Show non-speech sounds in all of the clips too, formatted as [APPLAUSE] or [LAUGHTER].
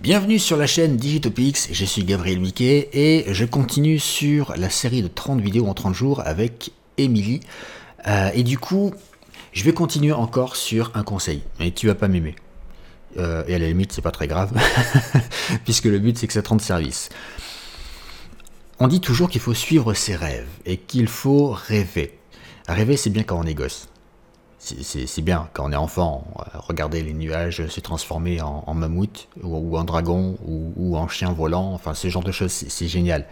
Bienvenue sur la chaîne Digitopix, je suis Gabriel Miquet et je continue sur la série de 30 vidéos en 30 jours avec Émilie. Euh, et du coup, je vais continuer encore sur un conseil, mais tu vas pas m'aimer. Euh, et à la limite, c'est pas très grave, [LAUGHS] puisque le but c'est que ça te rende service. On dit toujours qu'il faut suivre ses rêves et qu'il faut rêver. Rêver, c'est bien quand on est gosse c'est bien quand on est enfant, regarder les nuages se transformer en, mammouth ou, en dragon ou, en chien volant, enfin ce genre de choses, c'est génial.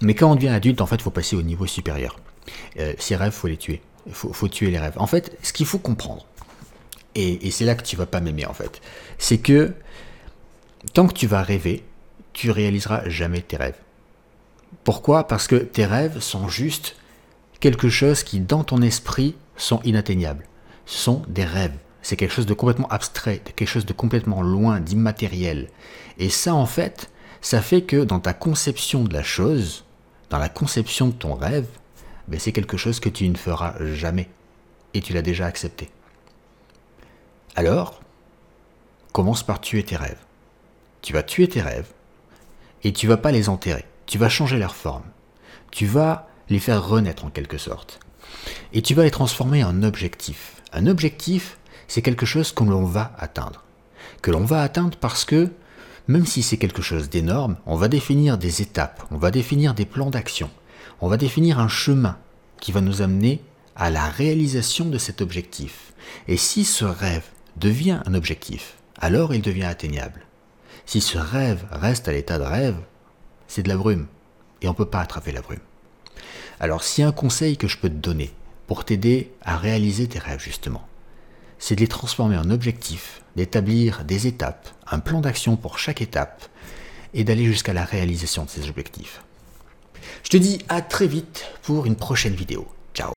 Mais quand on devient adulte, en fait, il faut passer au niveau supérieur. Euh, ces rêves, faut les tuer. Il faut, tuer les rêves. En fait, ce qu'il faut comprendre, et, et c'est là que tu vas pas m'aimer en fait, c'est que tant que tu vas rêver, tu réaliseras jamais tes rêves. Pourquoi? Parce que tes rêves sont juste quelque chose qui, dans ton esprit, sont inatteignables sont des rêves. C'est quelque chose de complètement abstrait, quelque chose de complètement loin, d'immatériel. Et ça, en fait, ça fait que dans ta conception de la chose, dans la conception de ton rêve, ben c'est quelque chose que tu ne feras jamais. Et tu l'as déjà accepté. Alors, commence par tuer tes rêves. Tu vas tuer tes rêves et tu vas pas les enterrer. Tu vas changer leur forme. Tu vas les faire renaître en quelque sorte. Et tu vas les transformer en objectifs. Un objectif, c'est quelque chose que l'on va atteindre. Que l'on va atteindre parce que, même si c'est quelque chose d'énorme, on va définir des étapes, on va définir des plans d'action, on va définir un chemin qui va nous amener à la réalisation de cet objectif. Et si ce rêve devient un objectif, alors il devient atteignable. Si ce rêve reste à l'état de rêve, c'est de la brume. Et on ne peut pas attraper la brume. Alors a un conseil que je peux te donner, pour t'aider à réaliser tes rêves justement. C'est de les transformer en objectifs, d'établir des étapes, un plan d'action pour chaque étape et d'aller jusqu'à la réalisation de ces objectifs. Je te dis à très vite pour une prochaine vidéo. Ciao